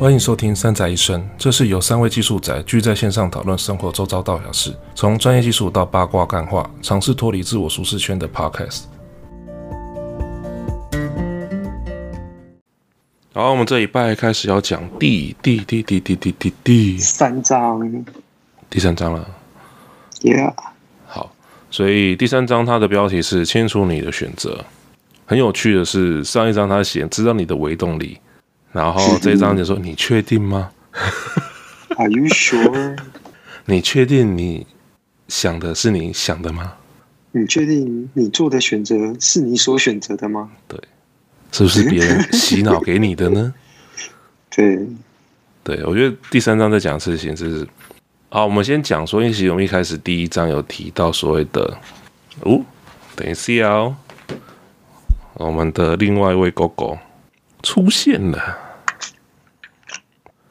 欢迎收听《三宅一生》，这是由三位技术宅聚在线上讨论生活周遭大小事，从专业技术到八卦干话，尝试脱离自我舒适圈的 Podcast。好，我们这礼拜开始要讲第第第第第第第第三章，第三章了。Yeah。好，所以第三章它的标题是“清楚你的选择”。很有趣的是，上一章他写知道你的微动力。然后这一章就说：“你确定吗？”Are you sure？你确定你想的是你想的吗？你确定你做的选择是你所选择的吗？对，是不是别人洗脑给你的呢？对，对，我觉得第三章在讲的事情就是，好，我们先讲说，因为其实我们一开始第一章有提到所谓的，哦，等一下哦，我们的另外一位狗狗。出现了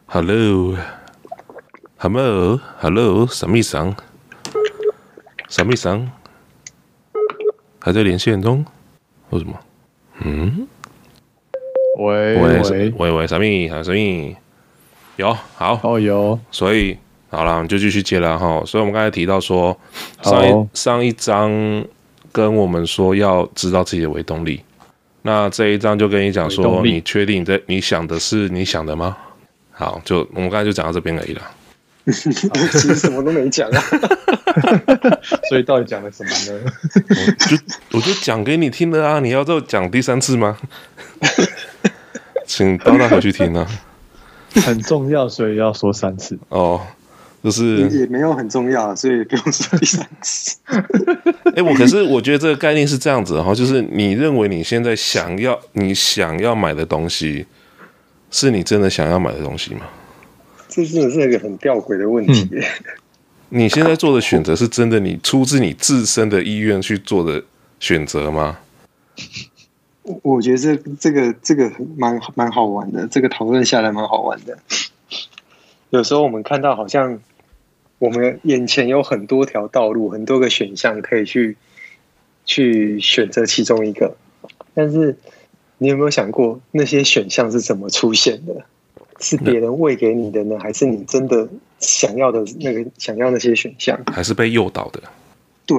，Hello，Hello，Hello，什么意思？什么意思？还在连线中？为什么？嗯？喂喂喂喂喂，什么？什么？有好哦有，所以好了，我们就继续接了哈。所以我们刚才提到说，上一上一章跟我们说要知道自己的微动力。那这一章就跟你讲说，你确定你在你想的是你想的吗？好，就我们刚才就讲到这边而已了。其实什么都没讲啊，所以到底讲了什么呢？我就我就讲给你听了啊！你要再讲第三次吗？请大家回去听啊。很重要，所以要说三次哦。就是也没有很重要，所以不用说第三次。哎、欸，我可是我觉得这个概念是这样子哈，就是你认为你现在想要你想要买的东西，是你真的想要买的东西吗？这真的是一个很吊诡的问题、嗯。你现在做的选择是真的你出自你自身的意愿去做的选择吗？我觉得这这个这个蛮蛮好玩的，这个讨论下来蛮好玩的。有时候我们看到好像。我们眼前有很多条道路，很多个选项可以去去选择其中一个，但是你有没有想过那些选项是怎么出现的？是别人喂给你的呢，还是你真的想要的那个想要那些选项？还是被诱导的？对，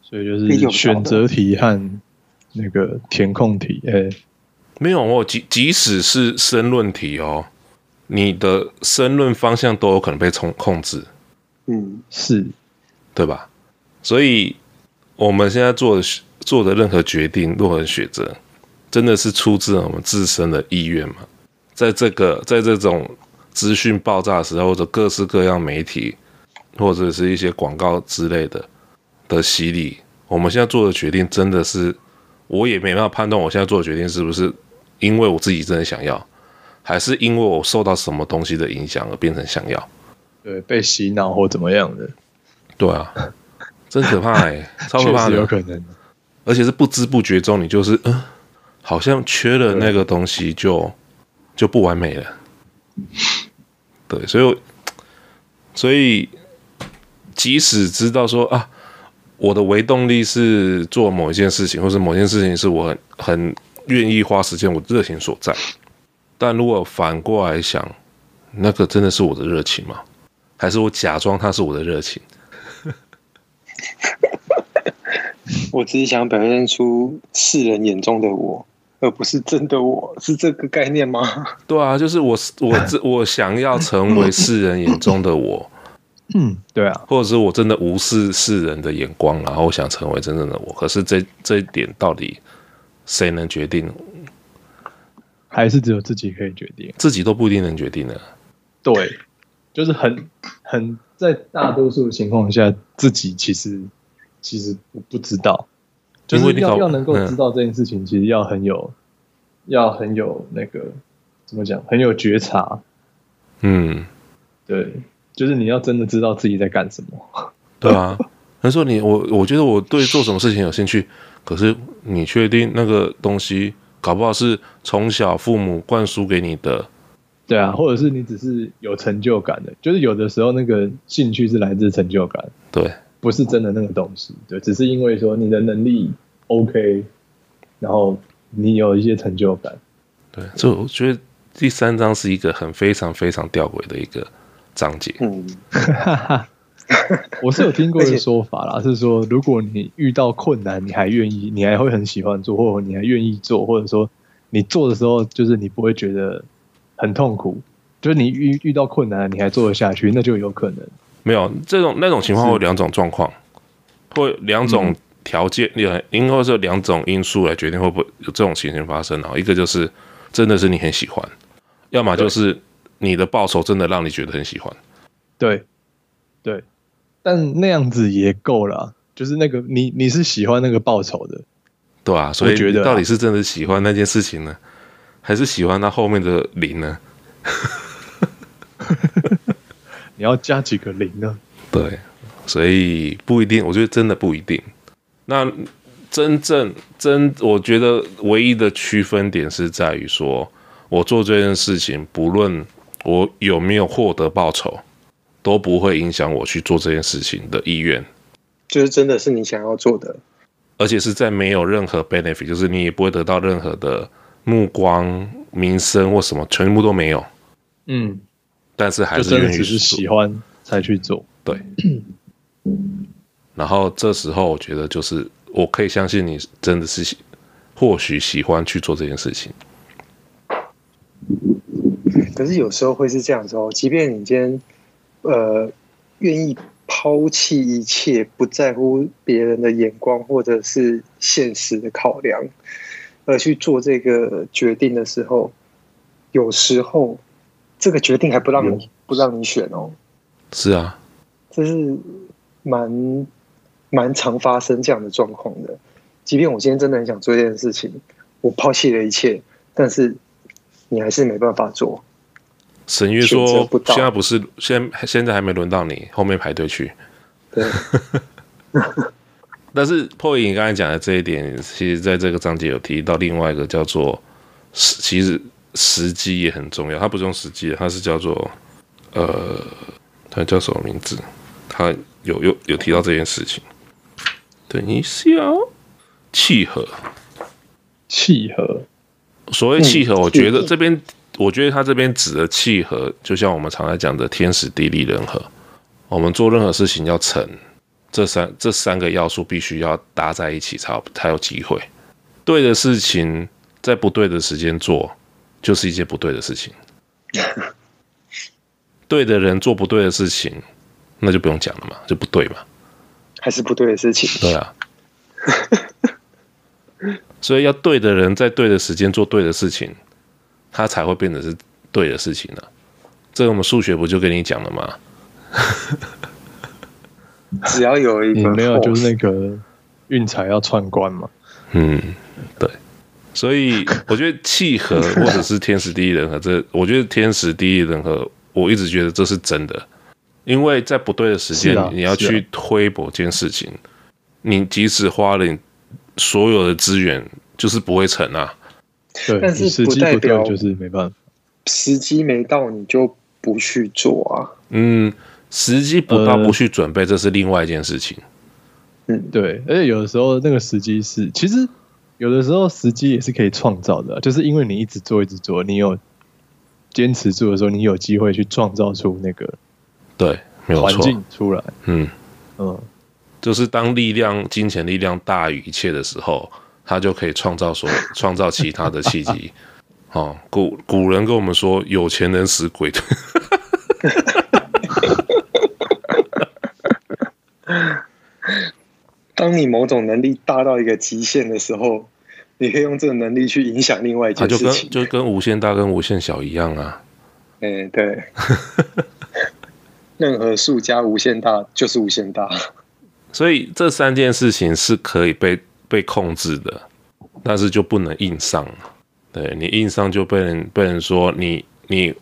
所以就是选择题和那个填空题。哎、欸，没有哦，即即使是申论题哦，你的申论方向都有可能被控控制。嗯，是，对吧？所以我们现在做的做的任何决定、任何选择，真的是出自我们自身的意愿吗？在这个在这种资讯爆炸时候，或者各式各样媒体，或者是一些广告之类的的洗礼，我们现在做的决定，真的是我也没办法判断，我现在做的决定是不是因为我自己真的想要，还是因为我受到什么东西的影响而变成想要。对，被洗脑或怎么样的？对啊，真可怕哎、欸，超可怕的，有可能，而且是不知不觉中，你就是嗯、呃，好像缺了那个东西就就不完美了。对，所以所以即使知道说啊，我的微动力是做某一件事情，或是某件事情是我很很愿意花时间，我热情所在，但如果反过来想，那个真的是我的热情吗？还是我假装他是我的热情，我只是想表现出世人眼中的我，而不是真的我，是这个概念吗？对啊，就是我我我想要成为世人眼中的我，嗯，对啊，或者是我真的无视世人的眼光，然后我想成为真正的我。可是这这一点到底谁能决定？还是只有自己可以决定？自己都不一定能决定的。对。就是很很在大多数情况下，自己其实其实不不知道，就是要要能够知道这件事情，其实要很有要很有那个怎么讲，很有觉察。嗯，对，就是你要真的知道自己在干什么。对啊，他说你我我觉得我对做什么事情有兴趣，可是你确定那个东西搞不好是从小父母灌输给你的。对啊，或者是你只是有成就感的，就是有的时候那个兴趣是来自成就感，对，不是真的那个东西，对，只是因为说你的能力 OK，然后你有一些成就感，对，这我觉得第三章是一个很非常非常吊诡的一个章节。嗯，我是有听过一个 说法啦，是说如果你遇到困难，你还愿意，你还会很喜欢做，或者你还愿意做，或者说你做的时候，就是你不会觉得很痛苦，就是你遇遇到困难，你还做得下去，那就有可能。没有这种那种情况，会有两种状况，会两种条件，应应该是两种因素来决定会不会有这种情形发生啊。一个就是真的是你很喜欢，要么就是你的报酬真的让你觉得很喜欢。对，对，但那样子也够了，就是那个你你是喜欢那个报酬的，对啊，所以觉得到底是真的喜欢那件事情呢，还是喜欢它后面的零呢？你要加几个零呢？对，所以不一定。我觉得真的不一定。那真正真，我觉得唯一的区分点是在于说，我做这件事情，不论我有没有获得报酬，都不会影响我去做这件事情的意愿。就是真的是你想要做的，而且是在没有任何 benefit，就是你也不会得到任何的目光、名声或什么，全部都没有。嗯。但是还是愿意只是喜欢才去做，对。然后这时候我觉得就是我可以相信你真的是喜，或许喜欢去做这件事情。可是有时候会是这样子哦，即便你今天呃愿意抛弃一切，不在乎别人的眼光或者是现实的考量，而去做这个决定的时候，有时候。这个决定还不让你、嗯、不让你选哦，是啊，这是蛮蛮常发生这样的状况的。即便我今天真的很想做这件事情，我抛弃了一切，但是你还是没办法做。沈月说：“现在不是，现在现在还没轮到你，后面排队去。”对。但是破影刚才讲的这一点，其实在这个章节有提到另外一个叫做时，其实。时机也很重要，它不是用时机，它是叫做，呃，它叫什么名字？它有有有提到这件事情。等一下，契合，契合。所谓契合，我觉得这边，我觉得他这边指的契合，就像我们常来讲的天时地利人和。我们做任何事情要成，这三这三个要素必须要搭在一起，才有才有机会。对的事情在不对的时间做。就是一件不对的事情，对的人做不对的事情，那就不用讲了嘛，就不对嘛，还是不对的事情。对啊，所以要对的人在对的时间做对的事情，他才会变得是对的事情呢、啊。这个我们数学不就跟你讲了吗？只要有一个没有，就是那个运财要串关嘛。嗯，对。所以 我觉得契合或者是天时地利人和，这我觉得天时地利人和，我一直觉得这是真的，因为在不对的时间，你要去推某件事情，你即使花了你所有的资源，就是不会成啊。对，但是不代表就是没办法，时机没到你就不去做啊。嗯，时机不到不去准备，这是另外一件事情。嗯，对，而且有的时候那个时机是其实。有的时候时机也是可以创造的，就是因为你一直做一直做，你有坚持住的时候，你有机会去创造出那个对，没有错，环境出来。嗯嗯，就是当力量、金钱力量大于一切的时候，它就可以创造所 创造其他的契机。哦，古古人跟我们说，有钱能使鬼推。当你某种能力大到一个极限的时候，你可以用这个能力去影响另外一件事情，啊、就跟就跟无限大跟无限小一样啊。哎、欸，对，任何数加无限大就是无限大。所以这三件事情是可以被被控制的，但是就不能硬上。对，你硬上就被人被人说你你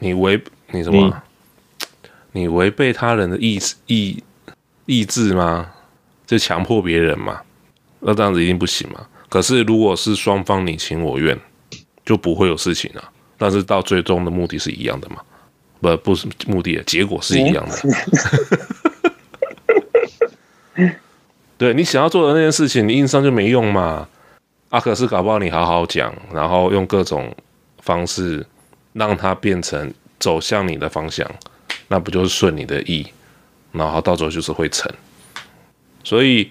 你违你什么？嗯、你违背他人的意意意志吗？就强迫别人嘛，那这样子一定不行嘛。可是如果是双方你情我愿，就不会有事情了。但是到最终的目的是一样的嘛？不，不是目的，结果是一样的。嗯、对，你想要做的那件事情，你硬上就没用嘛。啊，可是搞不好你好好讲，然后用各种方式让它变成走向你的方向，那不就是顺你的意，然后到时候就是会成。所以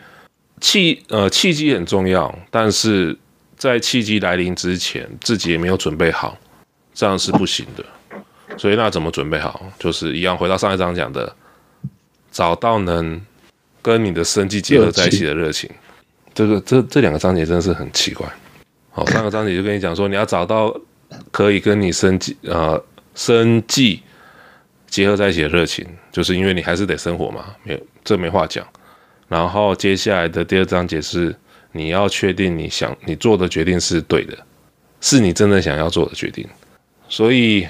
契呃契机很重要，但是在契机来临之前，自己也没有准备好，这样是不行的。所以那怎么准备好？就是一样，回到上一章讲的，找到能跟你的生计结合在一起的热情。这个这这两个章节真的是很奇怪。好，上个章节就跟你讲说，你要找到可以跟你生计呃生计结合在一起的热情，就是因为你还是得生活嘛，没有这没话讲。然后接下来的第二章节是你要确定你想你做的决定是对的，是你真的想要做的决定。所以。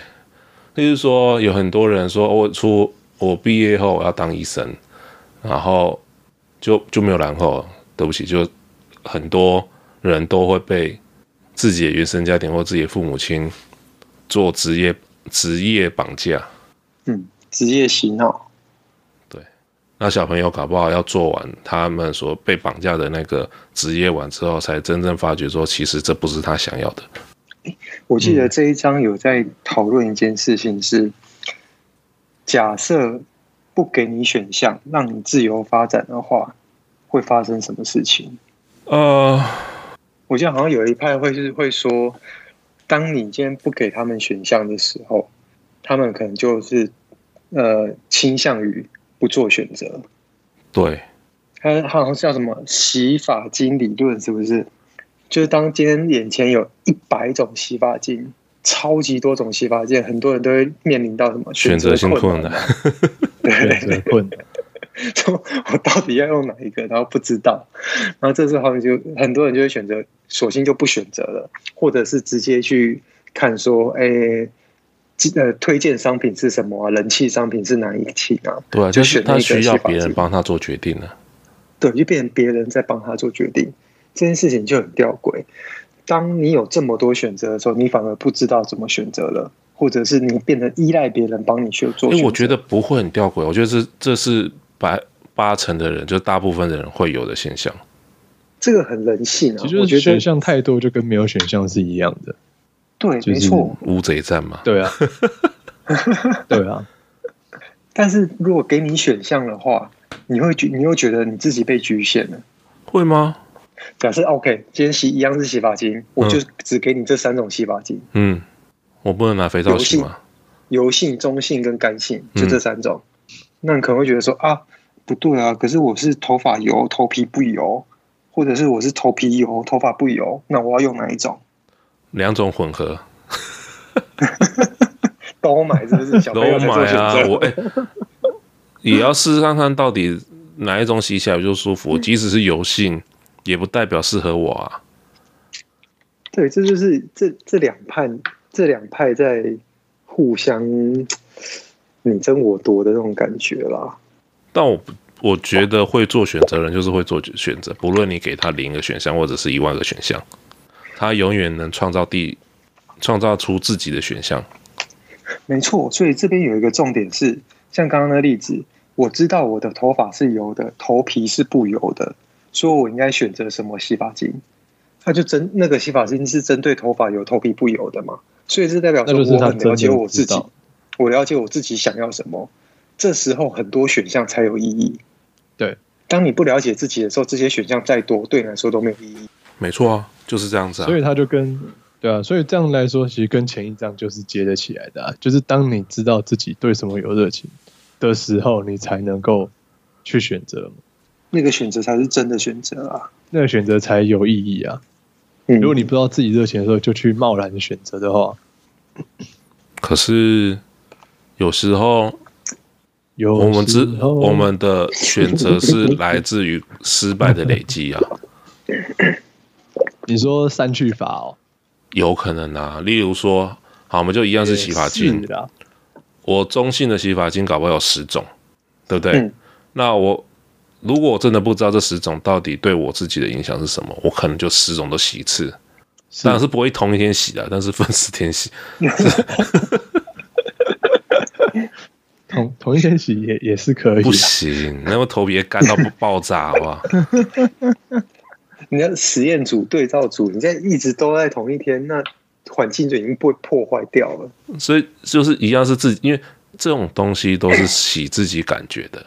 例如说，有很多人说，我出我毕业后我要当医生，然后就就没有然后。对不起，就很多人都会被自己的原生家庭或自己的父母亲做职业职业绑架。嗯，职业洗脑。对，那小朋友搞不好要做完他们所被绑架的那个职业完之后，才真正发觉说，其实这不是他想要的。我记得这一章有在讨论一件事情是，是假设不给你选项，让你自由发展的话，会发生什么事情？呃，我记得好像有一派会是会说，当你今天不给他们选项的时候，他们可能就是呃倾向于不做选择。对，他好像叫什么洗发精理论，是不是？就是当今天眼前有一百种洗发精，超级多种洗发精，很多人都会面临到什么选择性困难？对，选择困难。说我到底要用哪一个？然后不知道，然后这时候就很多人就会选择，索性就不选择了，或者是直接去看说，哎，呃，推荐商品是什么啊？人气商品是哪一期啊？对啊，就是他需要别人帮他做决定了。对，就变成别人在帮他做决定。这件事情就很吊诡。当你有这么多选择的时候，你反而不知道怎么选择了，或者是你变得依赖别人帮你去做。因为我觉得不会很吊诡，我觉得这这是百八成的人，就大部分的人会有的现象。这个很人性啊，其实我觉得选项太多就跟没有选项是一样的。对，没错，乌贼战嘛。对啊，对啊。但是如果给你选项的话，你会觉你又觉得你自己被局限了，会吗？假设 OK，今天洗一样是洗发精，嗯，我就只给你这三种洗发精。嗯，我不能拿肥皂洗吗？油性、中性跟干性，就这三种。嗯、那你可能会觉得说啊，不对啊，可是我是头发油，头皮不油，或者是我是头皮油，头发不油，那我要用哪一种？两种混合，都买是不是？小都买啊，我哎，欸、也要试试看看到底哪一种洗起来就舒服，即使是油性。也不代表适合我啊。对，这就是这这两派，这两派在互相你争我夺的那种感觉啦。但我我觉得会做选择人就是会做选择，不论你给他零个选项或者是一万个选项，他永远能创造第创造出自己的选项。没错，所以这边有一个重点是，像刚刚的例子，我知道我的头发是油的，头皮是不油的。说我应该选择什么洗发精？他就针那个洗发精是针对头发油、头皮不油的嘛？所以这代表说我很了解我自己，我了解我自己想要什么。这时候很多选项才有意义。对，当你不了解自己的时候，这些选项再多，对你来说都没有意义。没错啊，就是这样子啊。所以他就跟对啊，所以这样来说，其实跟前一章就是接得起来的啊。就是当你知道自己对什么有热情的时候，你才能够去选择。那个选择才是真的选择啊！那个选择才有意义啊！如果你不知道自己热情的时候就去贸然的选择的话，可是有时候，有我们知我们的选择是来自于失败的累积啊。你说三去法哦？有可能啊。例如说，好，我们就一样是洗发精，我中性的洗发精搞不好有十种，对不对？嗯、那我。如果我真的不知道这十种到底对我自己的影响是什么，我可能就十种都洗一次，当然是不会同一天洗的，但是分十天洗。同同一天洗也也是可以，不行，那么头皮干到不爆炸，好不好？你要实验组对照组，你在一直都在同一天，那环境就已经被破坏掉了。所以就是一样是自己，因为这种东西都是洗自己感觉的。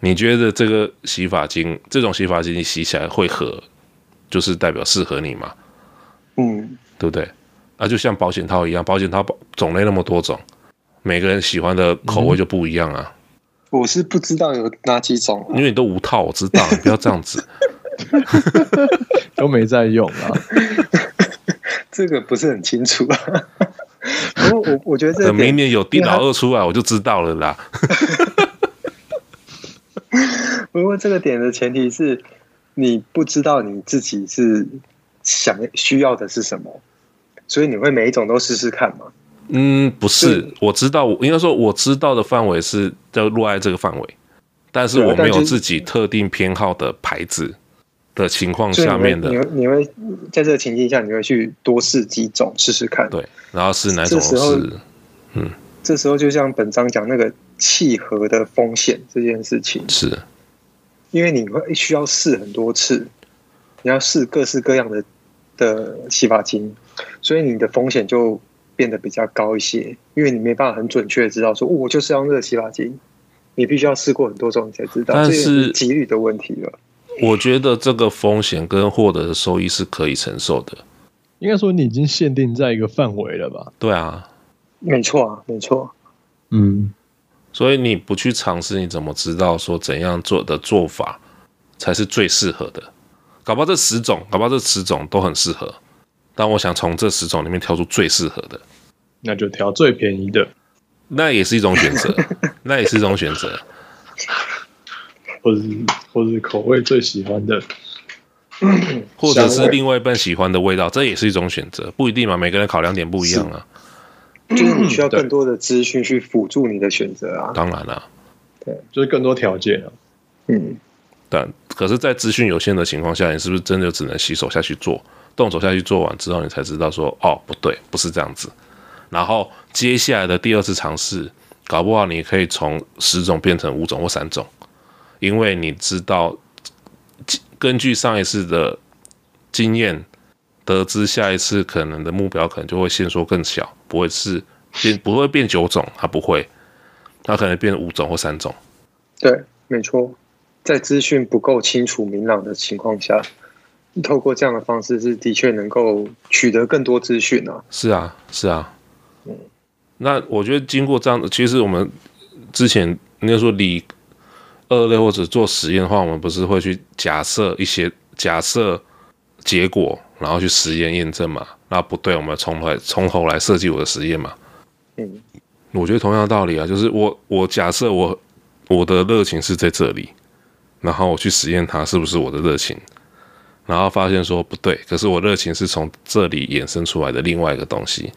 你觉得这个洗发精，这种洗发精你洗起来会合，就是代表适合你吗？嗯，对不对？啊，就像保险套一样，保险套种类那么多种，每个人喜欢的口味就不一样啊。嗯、我是不知道有哪几种、啊，因为你都无套，我知道，你不要这样子，都没在用啊。这个不是很清楚啊。不过我我觉得这，等明年有电脑二出来，我就知道了啦。不过这个点的前提是你不知道你自己是想需要的是什么，所以你会每一种都试试看吗？嗯，不是，我知道，应该说我知道的范围是在落在这个范围，但是我没有自己特定偏好的牌子的情况下面的，你会你会在这个情境下，你会去多试几种试试看，对，然后是哪种是，嗯，这时候就像本章讲那个契合的风险这件事情是。因为你会需要试很多次，你要试各式各样的的洗发精，所以你的风险就变得比较高一些。因为你没办法很准确的知道说，哦，我就是要这个洗发精，你必须要试过很多种，你才知道。但是几率的问题了。我觉得这个风险跟获得的收益是可以承受的。应该说你已经限定在一个范围了吧？对啊，没错啊，没错。嗯。所以你不去尝试，你怎么知道说怎样做的做法才是最适合的？搞不好这十种，搞不好这十种都很适合，但我想从这十种里面挑出最适合的，那就挑最便宜的，那也是一种选择，那也是一种选择，或者是或者是口味最喜欢的，或者是另外一半喜欢的味道，这也是一种选择，不一定嘛，每个人考量点不一样啊。就是你需要更多的资讯去辅助你的选择啊！当然了，对，就是更多条件啊。嗯，但可是，在资讯有限的情况下，你是不是真的只能洗手下去做，动手下去做完之后，你才知道说，哦，不对，不是这样子。然后接下来的第二次尝试，搞不好你可以从十种变成五种或三种，因为你知道，根据上一次的经验。得知下一次可能的目标可能就会限缩更小，不会是变不会变九种，它不会，它可能变五种或三种。对，没错，在资讯不够清楚明朗的情况下，透过这样的方式是的确能够取得更多资讯啊。是啊，是啊，嗯，那我觉得经过这样的，其实我们之前应该说理二类或者做实验的话，我们不是会去假设一些假设结果。然后去实验验证嘛，那不对，我们从头从头来设计我的实验嘛。嗯，我觉得同样的道理啊，就是我我假设我我的热情是在这里，然后我去实验它是不是我的热情，然后发现说不对，可是我热情是从这里衍生出来的另外一个东西，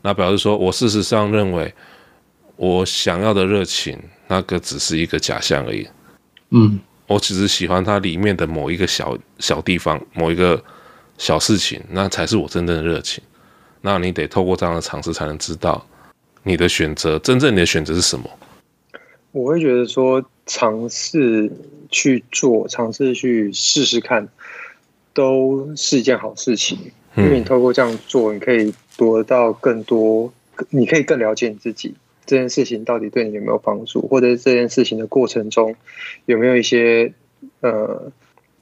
那表示说我事实上认为我想要的热情那个只是一个假象而已。嗯，我只是喜欢它里面的某一个小小地方，某一个。小事情，那才是我真正的热情。那你得透过这样的尝试，才能知道你的选择，真正你的选择是什么。我会觉得说，尝试去做，尝试去试试看，都是一件好事情。因为你透过这样做，你可以得到更多，你可以更了解你自己。这件事情到底对你有没有帮助，或者这件事情的过程中有没有一些呃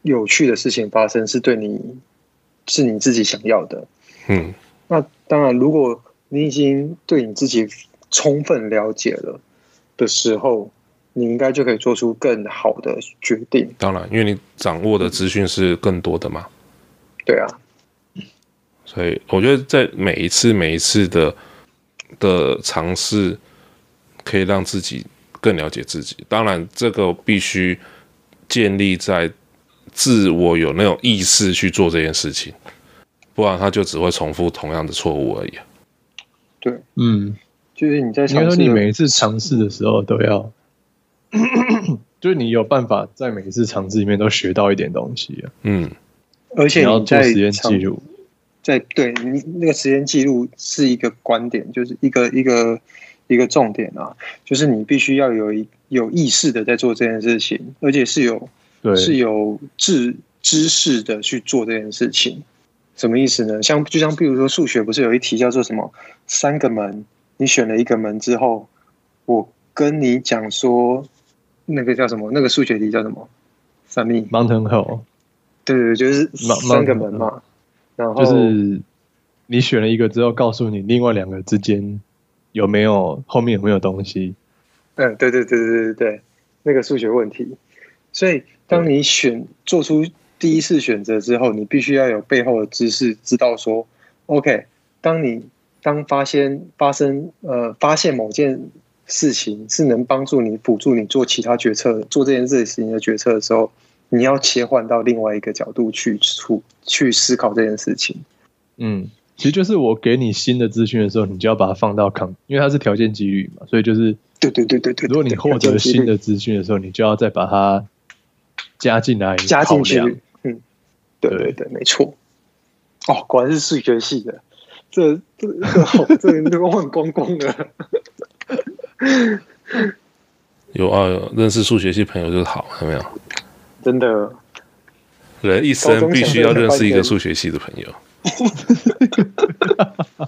有趣的事情发生，是对你。是你自己想要的，嗯，那当然，如果你已经对你自己充分了解了的时候，你应该就可以做出更好的决定。当然，因为你掌握的资讯是更多的嘛。对啊，所以我觉得在每一次每一次的的尝试，可以让自己更了解自己。当然，这个必须建立在。自我有那种意识去做这件事情，不然他就只会重复同样的错误而已。对，嗯，就是你在应该说你每一次尝试的时候都要，就是你有办法在每一次尝试里面都学到一点东西啊。嗯，而且你要做实验记录，在对你那个实验记录是一个观点，就是一个一个一个重点啊，就是你必须要有一有意识的在做这件事情，而且是有。对，是有知知识的去做这件事情，什么意思呢？像就像比如说数学不是有一题叫做什么三个门，你选了一个门之后，我跟你讲说那个叫什么？那个数学题叫什么？三密 Mountain Hall。对对，就是三个门嘛。然后就是你选了一个之后，告诉你另外两个之间有没有后面有没有东西。嗯，对对对对对对，那个数学问题。所以当你选做出第一次选择之后，你必须要有背后的知识，知道说，OK，当你当发现发生呃发现某件事情是能帮助你辅助你做其他决策，做这件事情的决策的时候。你要切换到另外一个角度去处去思考这件事情。嗯，其实就是我给你新的资讯的时候，你就要把它放到抗，因为它是条件几率嘛，所以就是对对对对对。如果你获得新的资讯的时候，你就要再把它加进来，加进去。嗯，对对对，没错。哦，果然是数学系的，这这这好，这人都忘光光了。有啊，有认识数学系朋友就是好，有没有？真的，人一生必须要认识一个数学系的朋友，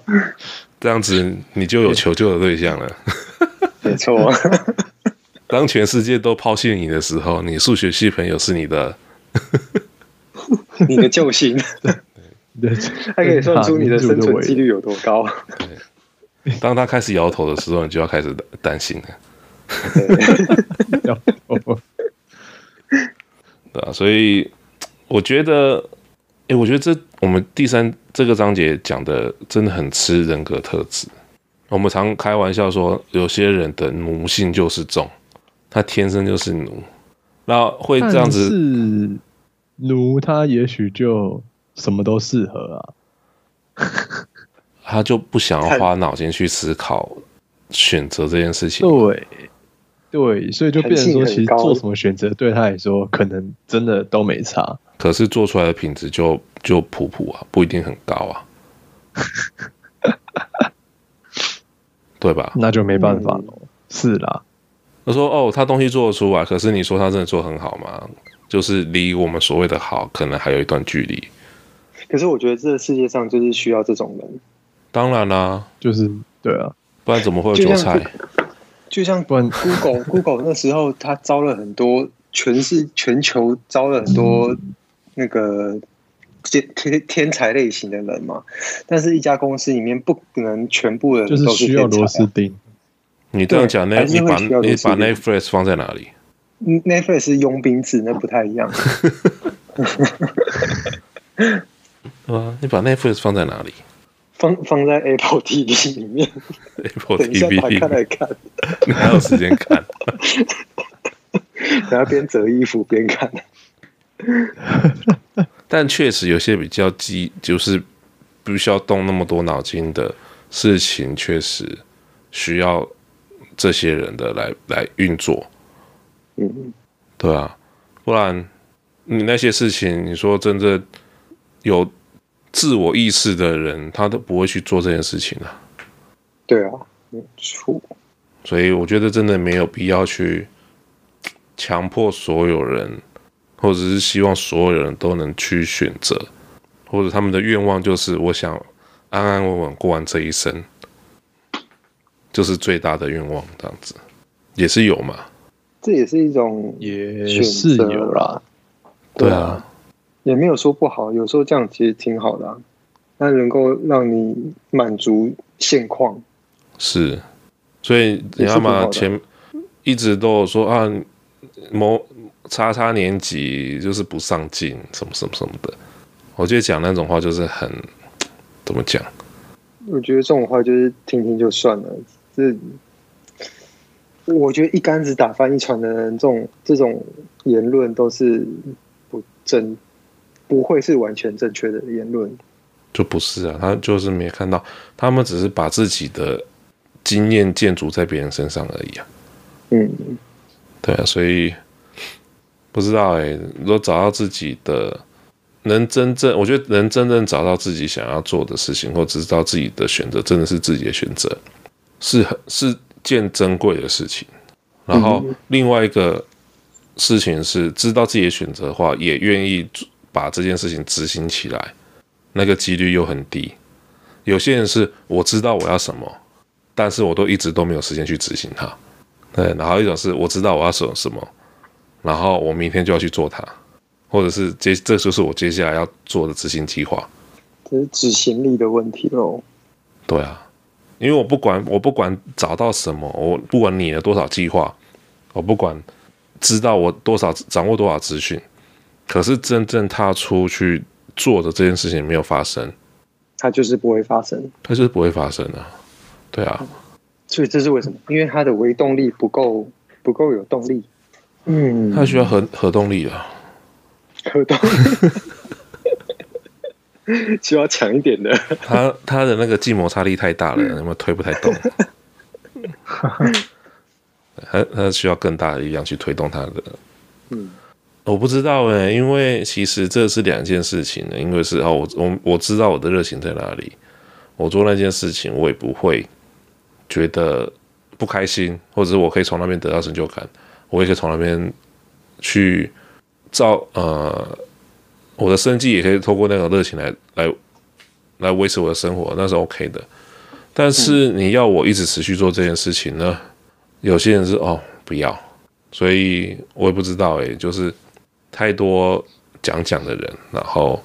这样子你就有求救的对象了。没错，当全世界都抛弃你的时候，你数学系朋友是你的，你的救星。对，他可以算出你的生存几率有多高。对，当他开始摇头的时候，你就要开始担心了。对啊，所以我觉得，哎、欸，我觉得这我们第三这个章节讲的真的很吃人格特质。我们常开玩笑说，有些人的奴性就是重，他天生就是奴，那会这样子。是奴，他也许就什么都适合啊，他就不想要花脑筋去思考选择这件事情。对。对，所以就变成说，其实做什么选择对他来说，可能真的都没差。可是做出来的品质就就普普啊，不一定很高啊，对吧？那就没办法了。嗯、是啦，他说：“哦，他东西做得出来，可是你说他真的做很好吗？就是离我们所谓的好，可能还有一段距离。”可是我觉得这个世界上就是需要这种人。当然啦，就是对啊，不然怎么会有韭菜？就像 Google Google 那时候，他招了很多全是全球招了很多那个天天天才类型的人嘛，但是一家公司里面不可能全部的人都是天才，啊，就是需要螺丝钉。你这样讲，那你把你把 Netflix 放在哪里？Netflix 是佣兵制，那不太一样。啊，你把 Netflix 放在哪里？放放在 Apple TV 里面，Apple TV 等一下打开来看，哪有时间看？然后边折衣服边看。但确实有些比较急，就是不需要动那么多脑筋的事情，确实需要这些人的来来运作。嗯，对啊，不然你那些事情，你说真正有。自我意识的人，他都不会去做这件事情啊。对啊，没错。所以我觉得真的没有必要去强迫所有人，或者是希望所有人都能去选择，或者他们的愿望就是我想安安稳稳过完这一生，就是最大的愿望。这样子也是有嘛？这也是一种，也是有啦。对啊。也没有说不好，有时候这样其实挺好的，啊，那能够让你满足现况。是，所以你要嘛前一直都有说啊，某叉叉年级就是不上进，什么什么什么的。我觉得讲那种话就是很怎么讲？我觉得这种话就是听听就算了。这我觉得一竿子打翻一船的人，这种这种言论都是不正。不会是完全正确的言论，就不是啊，他就是没看到，他们只是把自己的经验建筑在别人身上而已啊。嗯，对啊，所以不知道哎、欸，如果找到自己的，能真正，我觉得能真正找到自己想要做的事情，或知道自己的选择真的是自己的选择，是很是件珍贵的事情。然后另外一个事情是，知道自己的选择的话，也愿意。把这件事情执行起来，那个几率又很低。有些人是我知道我要什么，但是我都一直都没有时间去执行它。对，然后一种是我知道我要什什么，然后我明天就要去做它，或者是接这就是我接下来要做的执行计划。这是执行力的问题喽。对啊，因为我不管我不管找到什么，我不管拟了多少计划，我不管知道我多少掌握多少资讯，可是真正踏出去做的这件事情没有发生。它就是不会发生，它就是不会发生的，对啊，所以这是为什么？因为它的微动力不够，不够有动力。嗯，它需要核核动力啊，核动力 需要强一点的。它它的那个静摩擦力太大了，有没有推不太动？它它需要更大的力量去推动它的。嗯。我不知道哎，因为其实这是两件事情呢。因为是哦，我我我知道我的热情在哪里，我做那件事情，我也不会觉得不开心，或者是我可以从那边得到成就感，我也可以从那边去造呃，我的生计也可以透过那种热情来来来维持我的生活，那是 OK 的。但是你要我一直持续做这件事情呢？有些人是哦不要，所以我也不知道哎，就是。太多讲讲的人，然后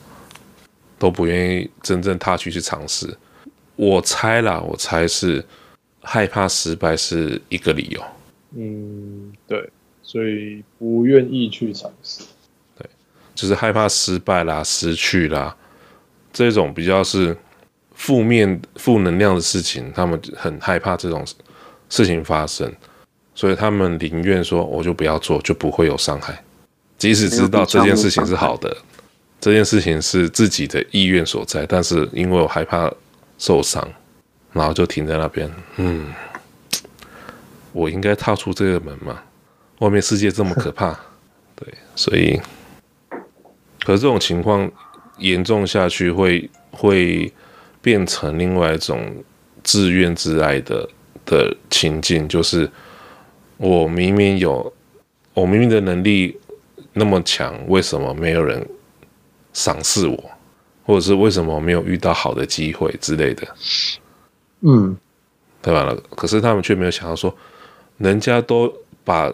都不愿意真正踏去去尝试。我猜啦，我猜是害怕失败是一个理由。嗯，对，所以不愿意去尝试。对，就是害怕失败啦、失去啦，这种比较是负面、负能量的事情，他们很害怕这种事情发生，所以他们宁愿说我就不要做，就不会有伤害。即使知道这件事情是好的，这件事情是自己的意愿所在，但是因为我害怕受伤，然后就停在那边。嗯，我应该踏出这个门吗？外面世界这么可怕，对，所以，可是这种情况严重下去会，会会变成另外一种自怨自艾的的情境，就是我明明有，我明明的能力。那么强，为什么没有人赏识我，或者是为什么没有遇到好的机会之类的？嗯，对吧？可是他们却没有想到说，人家都把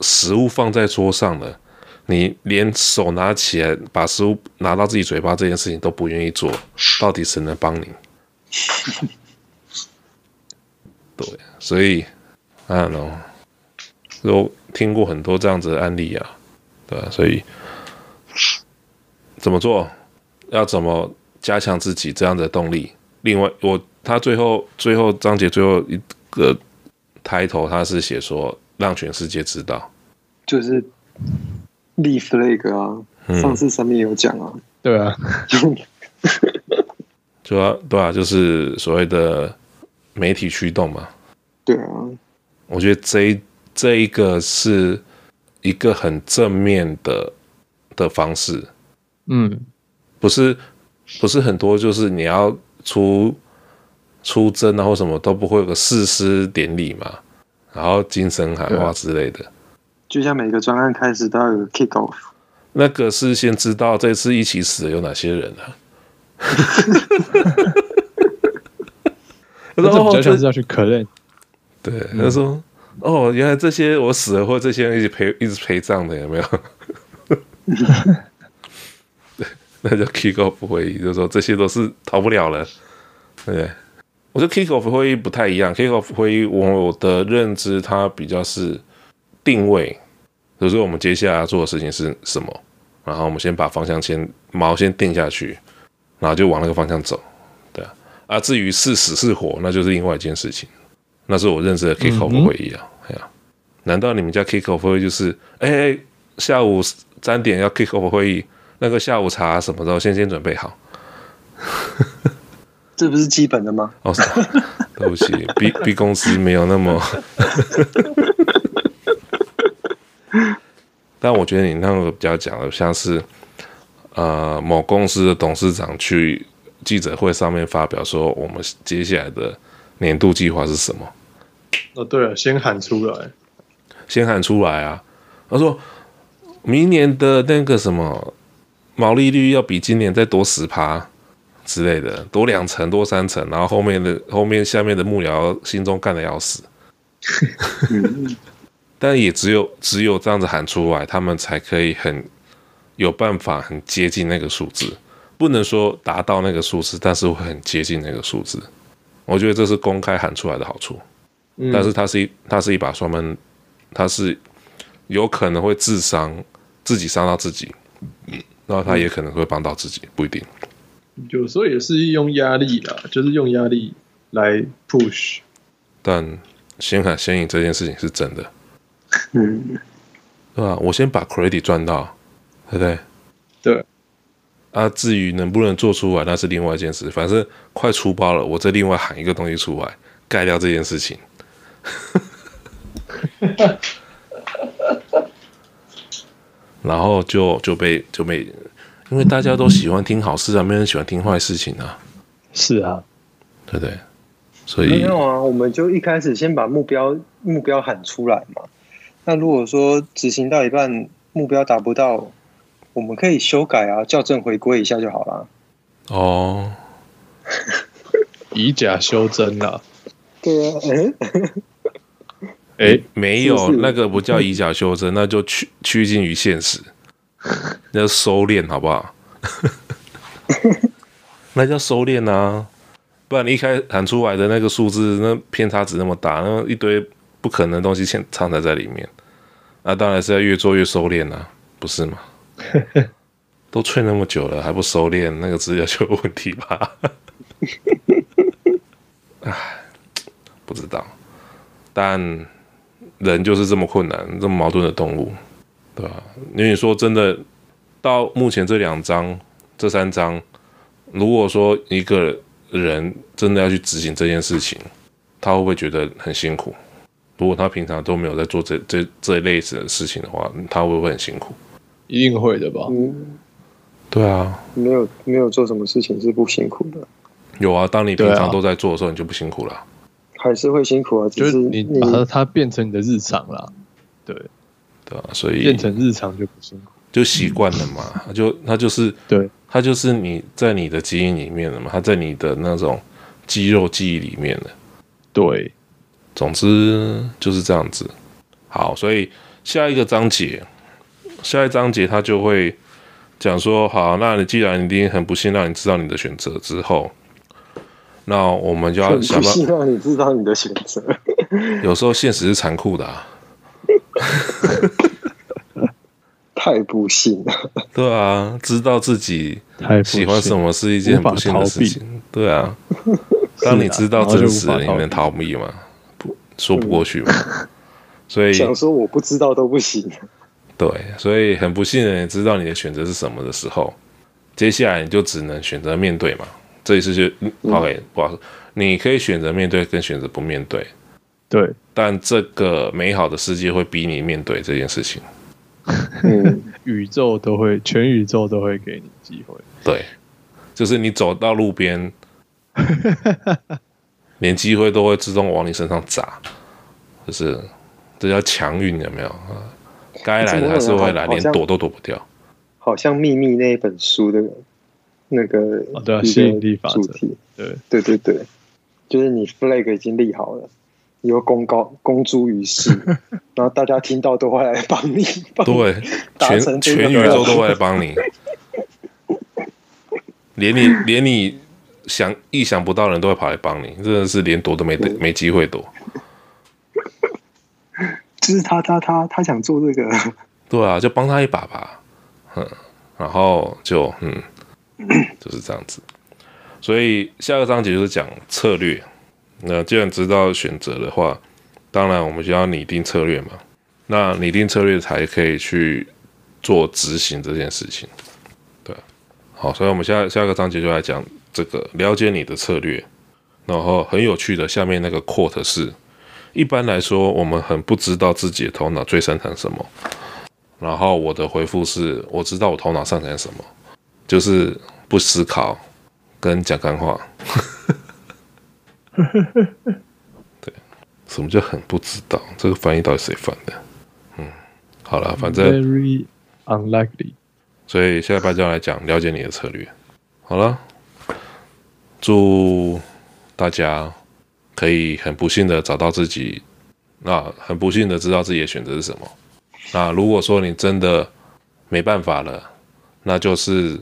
食物放在桌上了，你连手拿起来把食物拿到自己嘴巴这件事情都不愿意做，到底谁能帮你？对，所以，I don't know，我听过很多这样子的案例啊。对，所以怎么做？要怎么加强自己这样的动力？另外，我他最后最后章节最后一个抬头，他是写说让全世界知道，就是立 flag 啊。嗯、上次上面有讲啊，对啊，主要对啊，就是所谓的媒体驱动嘛。对啊，我觉得这一这一个是。一个很正面的的方式，嗯，不是不是很多，就是你要出出征啊或什么都不会有个誓师典礼嘛，然后精神喊话之类的，就像每个专案开始都要有 kick off，那个是先知道这次一起死的有哪些人啊，他说比较像是要去 claim，对，他说。嗯哦，原来这些我死了，或这些人一直陪一直陪葬的，有没有？对，那叫 kick off 会议，就是说这些都是逃不了了。对，我觉得 kick off 会议不太一样，kick off 会议我的认知它比较是定位，就是说我们接下来要做的事情是什么，然后我们先把方向先锚先定下去，然后就往那个方向走。对啊，啊，至于是死是活，那就是另外一件事情。那是我认识的 kick off 会议啊，哎呀、难道你们家 kick off 会议就是，哎、欸，下午三点要 kick off 会议，那个下午茶什么时候先先准备好？这不是基本的吗？哦，对不起，B B 公司没有那么，但我觉得你那个比较讲的像是，呃，某公司的董事长去记者会上面发表说，我们接下来的年度计划是什么？哦，对了，先喊出来，先喊出来啊！他说，明年的那个什么毛利率要比今年再多十趴，之类的，多两层多三层，然后后面的后面下面的幕僚心中干的要死。但也只有只有这样子喊出来，他们才可以很有办法很接近那个数字，不能说达到那个数字，但是会很接近那个数字。我觉得这是公开喊出来的好处，嗯、但是它是一它是一把双刃，它是有可能会自伤，自己伤到自己，然后他也可能会帮到自己，不一定。有时候也是用压力啦，就是用压力来 push。但先喊先赢这件事情是真的，嗯，对吧？我先把 credit 赚到，对不对？对。啊，至于能不能做出来，那是另外一件事。反正快出包了，我再另外喊一个东西出来，盖掉这件事情。然后就就被就被，因为大家都喜欢听好事啊，没人喜欢听坏事情啊。是啊，对不对？所以没有啊，我们就一开始先把目标目标喊出来嘛。那如果说执行到一半，目标达不到。我们可以修改啊，校正回归一下就好了。哦，以假修真啊。对啊，哎，哎，没有，是是那个不叫以假修真，那就趋趋近于现实，那叫收敛，好不好？那叫收敛啊，不然你一开喊出来的那个数字，那偏差值那么大，那一堆不可能的东西藏藏在在里面，那当然是要越做越收敛啊，不是吗？都吹那么久了，还不收敛，那个资料就有问题吧？唉，不知道。但人就是这么困难、这么矛盾的动物，对吧？因为你说真的，到目前这两章、这三章，如果说一个人真的要去执行这件事情，他会不会觉得很辛苦？如果他平常都没有在做这这这一类子的事情的话，他会不会很辛苦？一定会的吧？嗯，对啊，没有没有做什么事情是不辛苦的。有啊，当你平常都在做的时候，你就不辛苦了。还是会辛苦啊，只是就是你把它它变成你的日常了。对，对啊，所以变成日常就不辛苦，就习惯了嘛。他就他就是对，他就是你在你的基因里面了嘛，他在你的那种肌肉记忆里面了。对，总之就是这样子。好，所以下一个章节。下一章节他就会讲说：好，那你既然已经很不幸让你知道你的选择之后，那我们就要想办法让你知道你的选择。有时候现实是残酷的啊，太不幸了。对啊，知道自己喜欢什么是一件很不幸的事情。对啊，当你知道真实，你能逃避吗？不，说不过去嘛。所以想说我不知道都不行。对，所以很不幸的，你知道你的选择是什么的时候，接下来你就只能选择面对嘛。这一次就、嗯、OK，不好说，你可以选择面对，跟选择不面对。对，但这个美好的世界会逼你面对这件事情。嗯，宇宙都会，全宇宙都会给你机会。对，就是你走到路边，连机会都会自动往你身上砸，就是这叫强运，有没有？该来的还是会来，连躲都躲不掉。好像秘密那一本书的，那个哦，对啊，吸引力法则。对对对对，就是你 flag 已经立好了，你会公告公诸于世，然后大家听到都会来帮你。对，全全宇宙都会来帮你，连你连你想意想不到的人都会跑来帮你，真的是连躲都没得没机会躲。就是他，他，他，他想做这个，对啊，就帮他一把吧，嗯，然后就嗯，就是这样子。所以下个章节就是讲策略。那既然知道选择的话，当然我们就要拟定策略嘛。那拟定策略才可以去做执行这件事情。对，好，所以我们下下个章节就来讲这个了解你的策略。然后很有趣的，下面那个 quote 是。一般来说，我们很不知道自己的头脑最擅长什么。然后我的回复是：我知道我头脑擅长什么，就是不思考跟讲干话。对，什么叫很不知道？这个翻译到底谁翻的？嗯，好了，反正 very unlikely。所以下一班就要来讲了解你的策略。好了，祝大家可以很不幸的找到自己，啊，很不幸的知道自己的选择是什么。那如果说你真的没办法了，那就是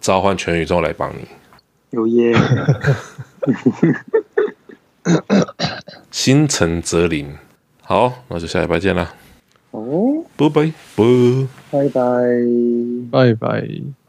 召唤全宇宙来帮你。有耶！心诚则灵。好，那就下礼拜见啦。哦，拜拜，拜拜拜，拜拜。